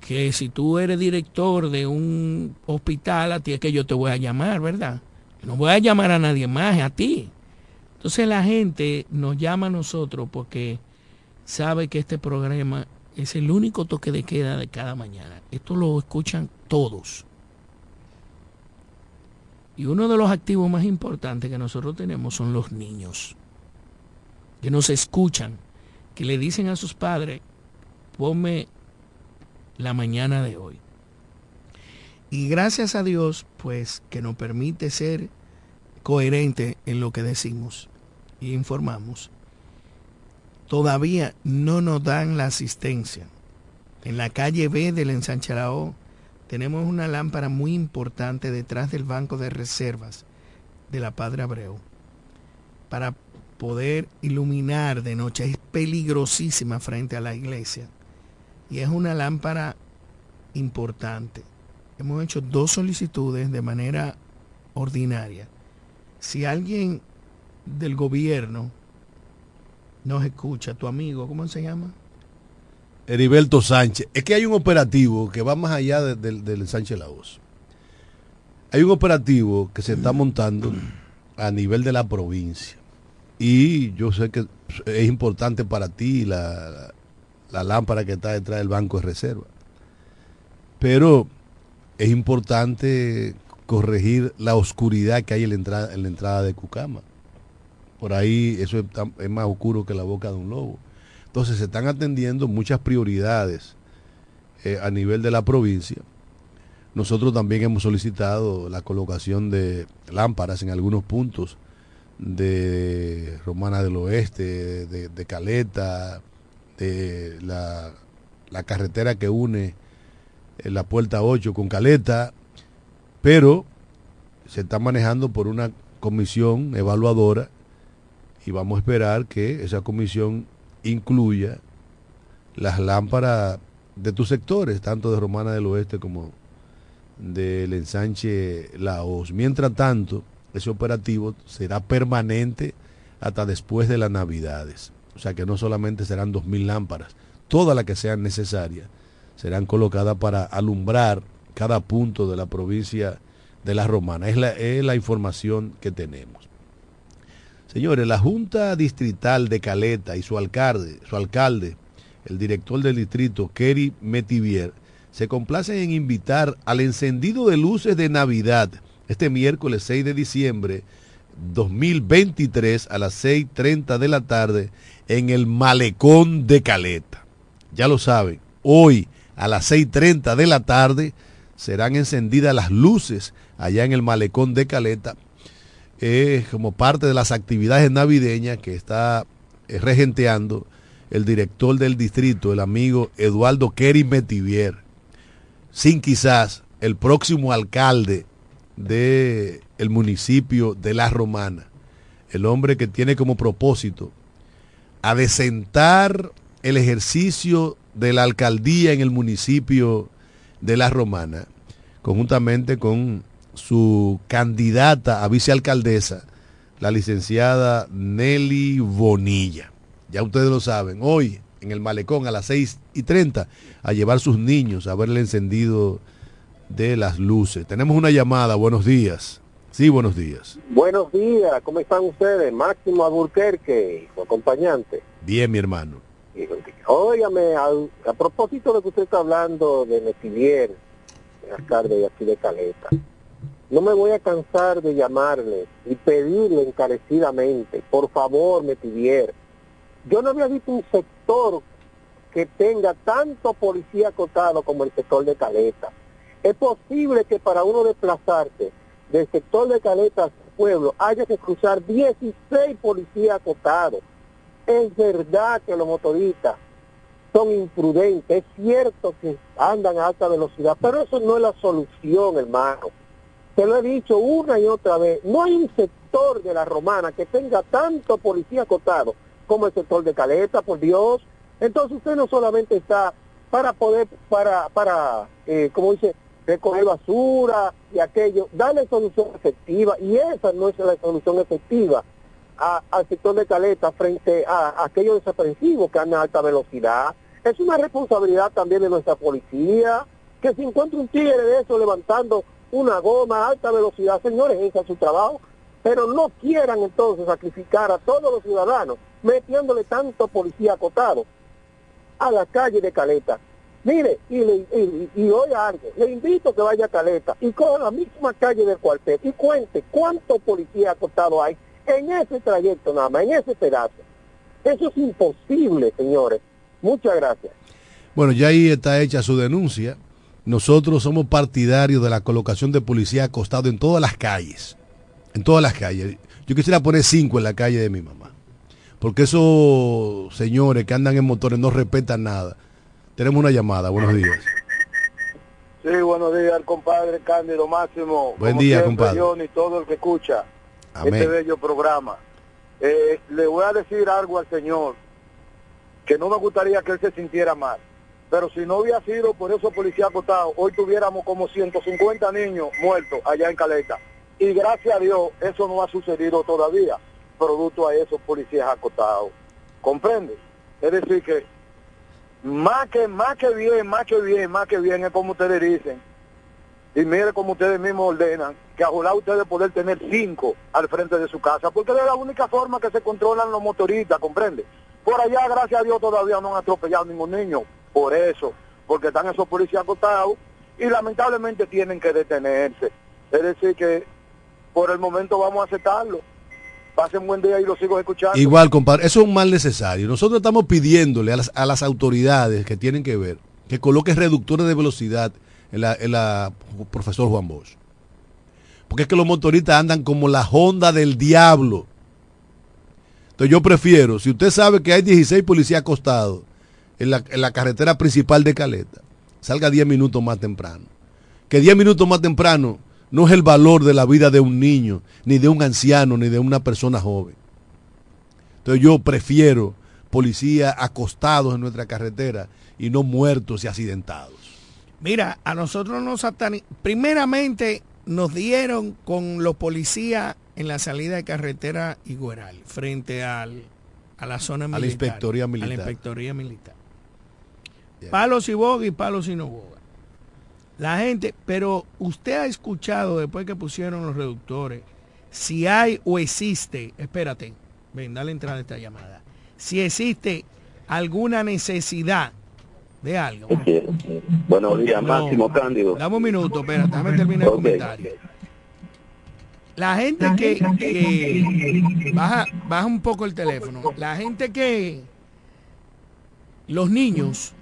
que si tú eres director de un hospital, a ti es que yo te voy a llamar, ¿verdad? No voy a llamar a nadie más, a ti. Entonces la gente nos llama a nosotros porque sabe que este programa es el único toque de queda de cada mañana. Esto lo escuchan todos. Y uno de los activos más importantes que nosotros tenemos son los niños, que nos escuchan, que le dicen a sus padres, ponme la mañana de hoy. Y gracias a Dios, pues, que nos permite ser coherente en lo que decimos informamos. Todavía no nos dan la asistencia. En la calle B del ensancharao tenemos una lámpara muy importante detrás del banco de reservas de la Padre Abreu para poder iluminar de noche. Es peligrosísima frente a la iglesia y es una lámpara importante. Hemos hecho dos solicitudes de manera ordinaria. Si alguien del gobierno nos escucha, tu amigo, ¿cómo se llama? Heriberto Sánchez. Es que hay un operativo que va más allá del Sánchez La Voz. Hay un operativo que se está montando a nivel de la provincia. Y yo sé que es importante para ti la, la lámpara que está detrás del banco de reserva. Pero es importante corregir la oscuridad que hay en la entrada, en la entrada de Cucama. Por ahí eso es, más oscuro que la boca de un lobo. Entonces se están atendiendo muchas prioridades eh, a nivel de la provincia. Nosotros también hemos solicitado la colocación de lámparas en algunos puntos de Romana del Oeste, de Caleta, de la, carretera que une eh, la puerta 8 con Caleta, pero se está manejando por una comisión evaluadora y vamos a esperar que esa comisión incluya las lámparas de tus sectores, tanto de Romana del Oeste como del ensanche Laos. Mientras tanto, ese operativo será permanente hasta después de las Navidades. O sea que no solamente serán 2.000 lámparas, todas las que sean necesarias serán colocadas para alumbrar cada punto de la provincia de la Romana. Es la, es la información que tenemos. Señores, la Junta Distrital de Caleta y su alcalde, su alcalde, el director del distrito, Kerry Metivier, se complacen en invitar al encendido de luces de Navidad este miércoles 6 de diciembre 2023 a las 6.30 de la tarde en el malecón de Caleta. Ya lo saben, hoy a las 6.30 de la tarde serán encendidas las luces allá en el malecón de Caleta eh, como parte de las actividades navideñas que está eh, regenteando el director del distrito, el amigo Eduardo Kerry Metivier. sin quizás el próximo alcalde del el municipio de La Romana, el hombre que tiene como propósito adecentar el ejercicio de la alcaldía en el municipio de La Romana, conjuntamente con su candidata a vicealcaldesa, la licenciada Nelly Bonilla. Ya ustedes lo saben, hoy en el malecón a las 6 y 30 a llevar sus niños a ver el encendido de las luces. Tenemos una llamada, buenos días. Sí, buenos días. Buenos días, ¿cómo están ustedes? Máximo Alburquerque, su acompañante. Bien, mi hermano. Óigame, a, propósito de que usted está hablando de Metivier, alcalde de aquí de Caleta, no me voy a cansar de llamarle y pedirle encarecidamente, por favor, Metivier, yo no había visto un sector que tenga tanto policía acotado como el sector de Caleta. Es posible que para uno desplazarse del sector de Caleta al pueblo haya que cruzar 16 policías acotados. Es verdad que los motoristas son imprudentes, es cierto que andan a alta velocidad, pero eso no es la solución, hermano. Te lo he dicho una y otra vez, no hay un sector de la romana que tenga tanto policía acotado como el sector de Caleta, por Dios. Entonces usted no solamente está para poder, para, para eh, como dice, recoger basura y aquello, darle solución efectiva, y esa no es la solución efectiva al sector de Caleta frente a, aquellos desaprensivos que andan a alta velocidad. Es una responsabilidad también de nuestra policía, que si encuentra un tigre de eso levantando una goma a alta velocidad, señores, ese es su trabajo, pero no quieran entonces sacrificar a todos los ciudadanos metiéndole tanto policía acotado a la calle de Caleta. Mire, y, y, y, oiga algo, le invito a que vaya a Caleta y coja la misma calle del cuartel y cuente cuánto policía acotado hay en ese trayecto nada más, en ese pedazo. Eso es imposible, señores. Muchas gracias. Bueno, ya ahí está hecha su denuncia. Nosotros somos partidarios de la colocación de policía acostado en todas las calles. En todas las calles. Yo quisiera poner cinco en la calle de mi mamá. Porque esos señores que andan en motores no respetan nada. Tenemos una llamada, buenos días. Sí, buenos días, compadre Cándido Máximo. Buen día, compadre. Y todo el que escucha este bello programa. Eh, le voy a decir algo al señor, que no me gustaría que él se sintiera mal. Pero si no hubiera sido por esos policías acotados, hoy tuviéramos como 150 niños muertos allá en Caleta. Y gracias a Dios, eso no ha sucedido todavía, producto a esos policías acotados. ¿Comprende? Es decir, que más que, más que bien, más que bien, más que bien es como ustedes dicen. Y mire como ustedes mismos ordenan, que ojalá ustedes poder tener cinco al frente de su casa, porque es la única forma que se controlan los motoristas, ¿comprende? Por allá, gracias a Dios, todavía no han atropellado ningún niño, por eso, porque están esos policías acotados y lamentablemente tienen que detenerse. Es decir, que por el momento vamos a aceptarlo. Pasen buen día y lo sigo escuchando. Igual, compadre, eso es un mal necesario. Nosotros estamos pidiéndole a las, autoridades que tienen que ver que coloquen reductores de velocidad en en la profesor Juan Bosch. Porque es que los motoristas andan como la Honda del diablo. Entonces yo prefiero, si usted sabe que hay 16 policías acostados en la, en la carretera principal de Caleta, salga 10 minutos más temprano. Que 10 minutos más temprano no es el valor de la vida de un niño, ni de un anciano, ni de una persona joven. Entonces yo prefiero policías acostados en nuestra carretera y no muertos y accidentados. Mira, a nosotros nos primeramente nos dieron con los policías en la salida de carretera Igueral, frente al, a la zona militar. A la inspectoría militar. A la inspectoría militar. Palos y boga y palos y no boga. La gente, pero usted ha escuchado después que pusieron los reductores, si hay o existe, espérate, ven, dale entrada a esta llamada, si existe alguna necesidad de algo. Buenos días, Máximo Cándido. Dame un minuto, espérate, déjame terminar el comentario. La gente que, baja, baja un poco el teléfono, la gente que, los niños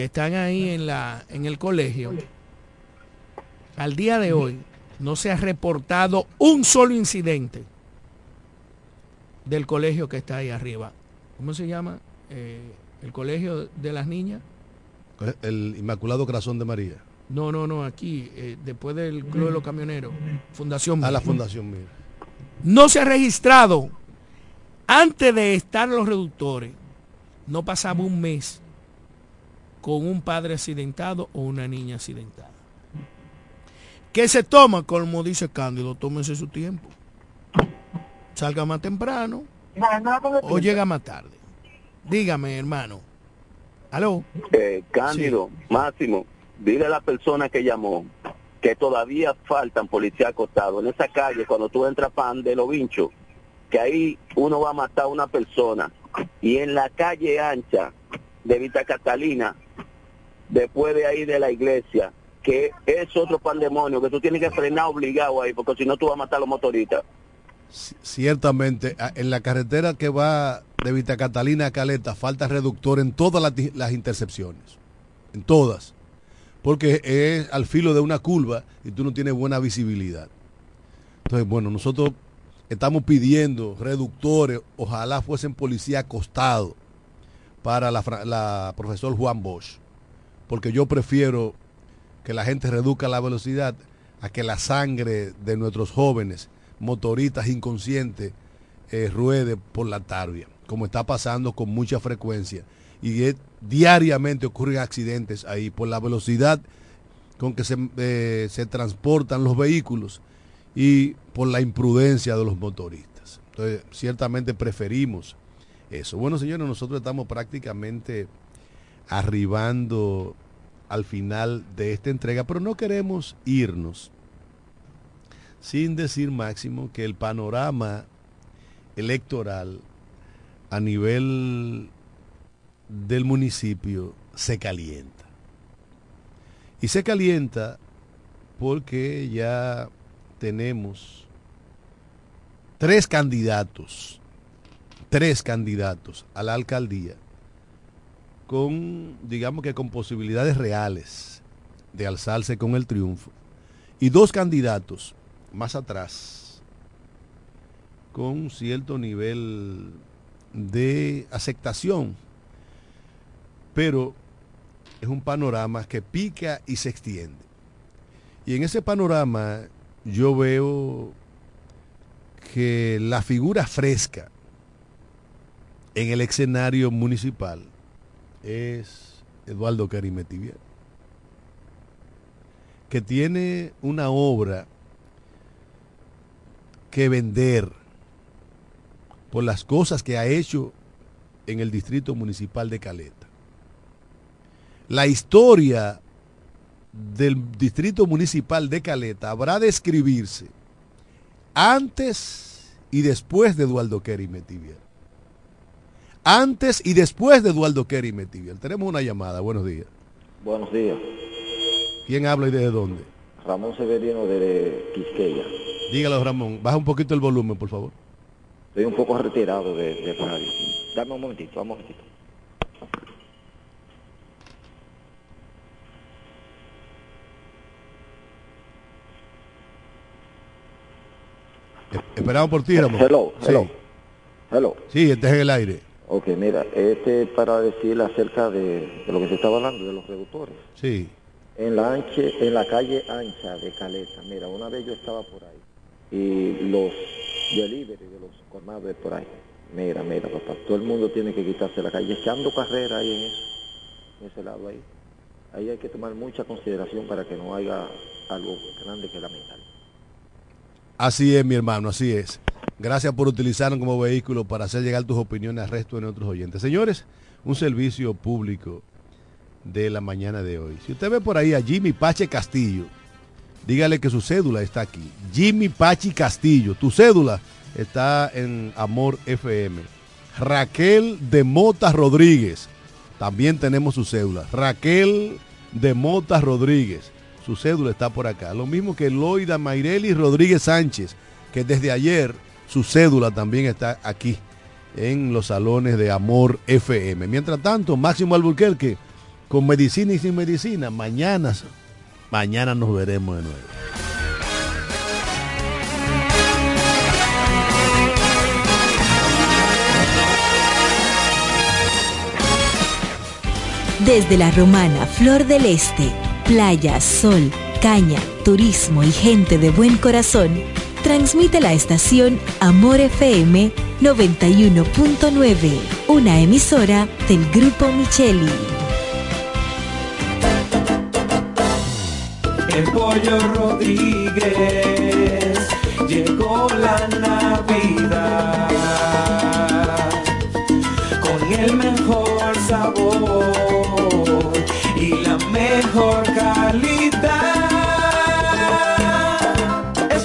que están ahí en, la, en el colegio, al día de hoy no se ha reportado un solo incidente del colegio que está ahí arriba. ¿Cómo se llama? Eh, el colegio de las niñas. El Inmaculado Corazón de María. No, no, no, aquí, eh, después del Club de los Camioneros, Fundación A la Fundación Mir. No se ha registrado, antes de estar los reductores, no pasaba un mes con un padre accidentado o una niña accidentada. ¿Qué se toma? Como dice Cándido, tómese su tiempo. Salga más temprano o llega más tarde. Dígame, hermano. ¿Aló? Eh, Cándido, Máximo, dile a la persona que llamó que todavía faltan policías acostados en esa calle cuando tú entras pan de los vinchos, que ahí uno va a matar a una persona. Y en la calle ancha de Vita Catalina, después de ahí de la iglesia, que es otro pandemonio, que tú tienes que frenar obligado ahí, porque si no tú vas a matar a los motoristas. Ciertamente, en la carretera que va de Vita Catalina a Caleta falta reductor en todas las, intercepciones, en todas, porque es al filo de una curva y tú no tienes buena visibilidad. Entonces, bueno, nosotros estamos pidiendo reductores, ojalá fuesen policía acostado para la, la profesor Juan Bosch, porque yo prefiero que la gente reduzca la velocidad a que la sangre de nuestros jóvenes motoristas inconscientes eh, ruede por la tarvia, como está pasando con mucha frecuencia. Y diariamente ocurren accidentes ahí por la velocidad con que se, eh, se transportan los vehículos y por la imprudencia de los motoristas. Entonces, ciertamente preferimos eso. Bueno, señores, nosotros estamos prácticamente arribando al final de esta entrega, pero no queremos irnos sin decir máximo que el panorama electoral a nivel del municipio se calienta. Y se calienta porque ya tenemos tres candidatos, tres candidatos a la alcaldía con, digamos que con posibilidades reales de alzarse con el triunfo, y dos candidatos más atrás con cierto nivel de aceptación, pero es un panorama que pica y se extiende. Y en ese panorama yo veo que la figura fresca en el escenario municipal es Eduardo Carimetivier, que tiene una obra que vender por las cosas que ha hecho en el distrito municipal de Caleta. La historia del distrito municipal de Caleta habrá de escribirse antes y después de Eduardo Kerry. Antes y después de Eduardo Kerry Metivier. Tenemos una llamada. Buenos días. Buenos días. ¿Quién habla y desde dónde? Ramón Severino de Quisqueya. Dígalo, Ramón. Baja un poquito el volumen, por favor. Estoy un poco retirado de, de radio. Dame un momentito, un momentito. Esperamos por ti, Ramón. Hello, hello. Hello. Sí, este es en el aire. Ok, mira, este para decirle acerca de, de, lo que se estaba hablando, de los reductores. Sí. En la, anche, en la calle ancha de Caleta, mira, una vez yo estaba por ahí y los delivery de los colmados por ahí. Mira, mira, papá, todo el mundo tiene que quitarse la calle, echando carrera ahí en eso, en ese lado ahí. Ahí hay que tomar mucha consideración para que no haya algo grande que lamentar. Así es, mi hermano, así es. Gracias por utilizarnos como vehículo para hacer llegar tus opiniones al resto de nuestros oyentes. Señores, un servicio público de la mañana de hoy. Si usted ve por ahí a Jimmy Pache Castillo, dígale que su cédula está aquí. Jimmy Pachi Castillo, tu cédula está en Amor FM. Raquel de Mota Rodríguez, también tenemos su cédula. Raquel de Mota Rodríguez, su cédula está por acá. Lo mismo que Loida Mayreli Rodríguez Sánchez, que desde ayer su cédula también está aquí en los salones de Amor FM. Mientras tanto, Máximo Alburquerque, con medicina y sin medicina, mañana Mañana nos veremos de nuevo. Desde la romana Flor del Este Playa, sol, caña, turismo y gente de buen corazón, transmite la estación Amor FM 91.9, una emisora del Grupo Micheli. El pollo Rodríguez llegó la Navidad con el mejor sabor y la mejor calidad.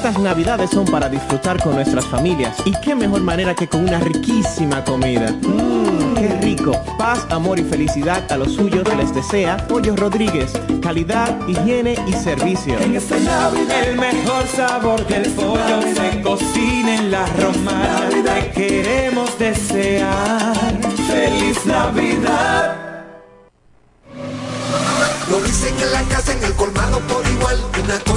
Estas navidades son para disfrutar con nuestras familias y qué mejor manera que con una riquísima comida. Mmm, qué rico. Paz, amor y felicidad a los suyos les desea Pollo Rodríguez. Calidad, higiene y servicio. En esta Navidad el mejor sabor del pollo se cocina en la romana. Te queremos desear. Feliz Navidad. Lo dicen en la casa, en el colmado por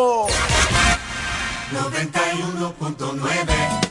91.9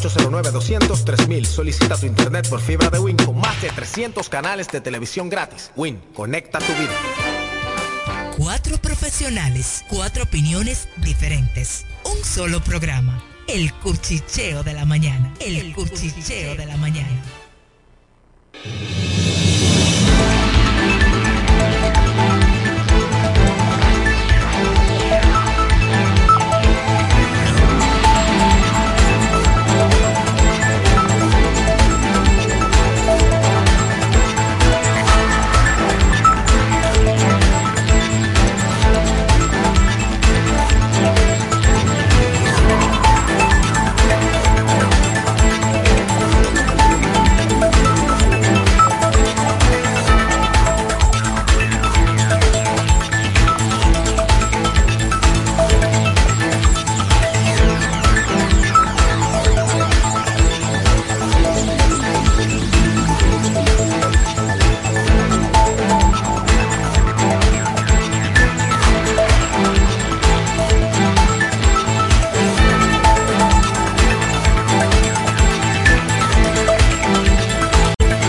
809-200-3000. Solicita tu internet por fibra de Win con más de 300 canales de televisión gratis. Win, conecta tu vida. Cuatro profesionales, cuatro opiniones diferentes. Un solo programa. El cuchicheo de la mañana. El, El cuchicheo de la mañana.